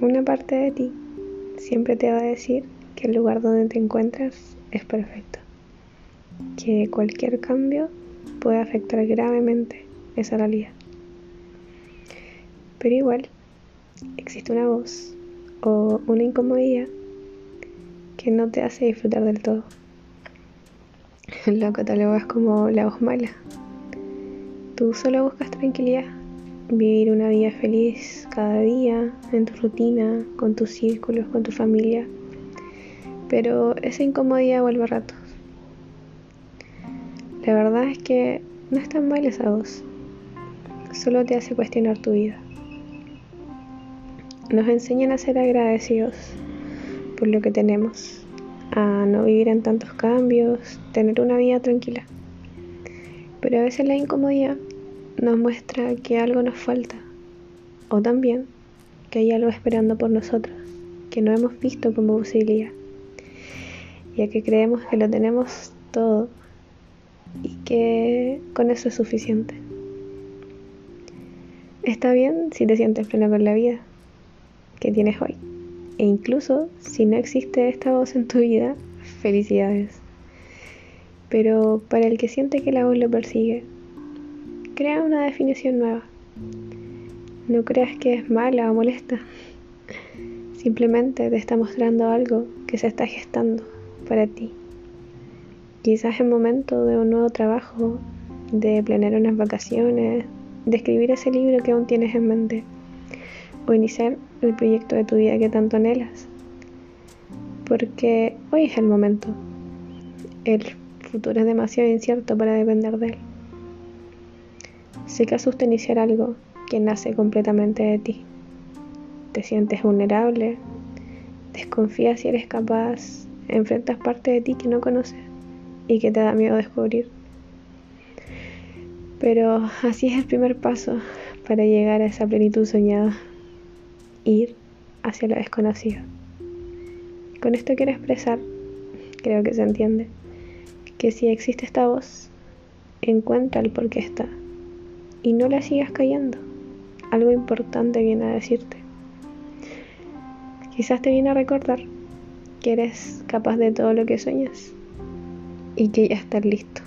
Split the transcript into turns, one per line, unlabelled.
una parte de ti siempre te va a decir que el lugar donde te encuentras es perfecto, que cualquier cambio puede afectar gravemente esa realidad. Pero igual existe una voz o una incomodidad que no te hace disfrutar del todo. Lo catalogas como la voz mala. Tú solo buscas tranquilidad, vivir una vida feliz cada día, en tu rutina, con tus círculos, con tu familia. Pero esa incomodidad vuelve a ratos. La verdad es que no es tan mal esa voz, solo te hace cuestionar tu vida nos enseñan a ser agradecidos por lo que tenemos, a no vivir en tantos cambios, tener una vida tranquila. Pero a veces la incomodidad nos muestra que algo nos falta, o también que hay algo esperando por nosotros, que no hemos visto como posibilidad, ya que creemos que lo tenemos todo y que con eso es suficiente. Está bien si te sientes pleno con la vida, que tienes hoy. E incluso si no existe esta voz en tu vida, felicidades. Pero para el que siente que la voz lo persigue, crea una definición nueva. No creas que es mala o molesta. Simplemente te está mostrando algo que se está gestando para ti. Quizás es momento de un nuevo trabajo, de planear unas vacaciones, de escribir ese libro que aún tienes en mente o iniciar el proyecto de tu vida que tanto anhelas. Porque hoy es el momento. El futuro es demasiado incierto para depender de él. Sé que asusta iniciar algo que nace completamente de ti. Te sientes vulnerable, desconfías si eres capaz, enfrentas parte de ti que no conoces y que te da miedo descubrir. Pero así es el primer paso para llegar a esa plenitud soñada ir hacia lo desconocido. Con esto quiero expresar, creo que se entiende, que si existe esta voz, encuentra el por qué está y no la sigas callando. Algo importante viene a decirte. Quizás te viene a recordar que eres capaz de todo lo que sueñas y que ya estás listo.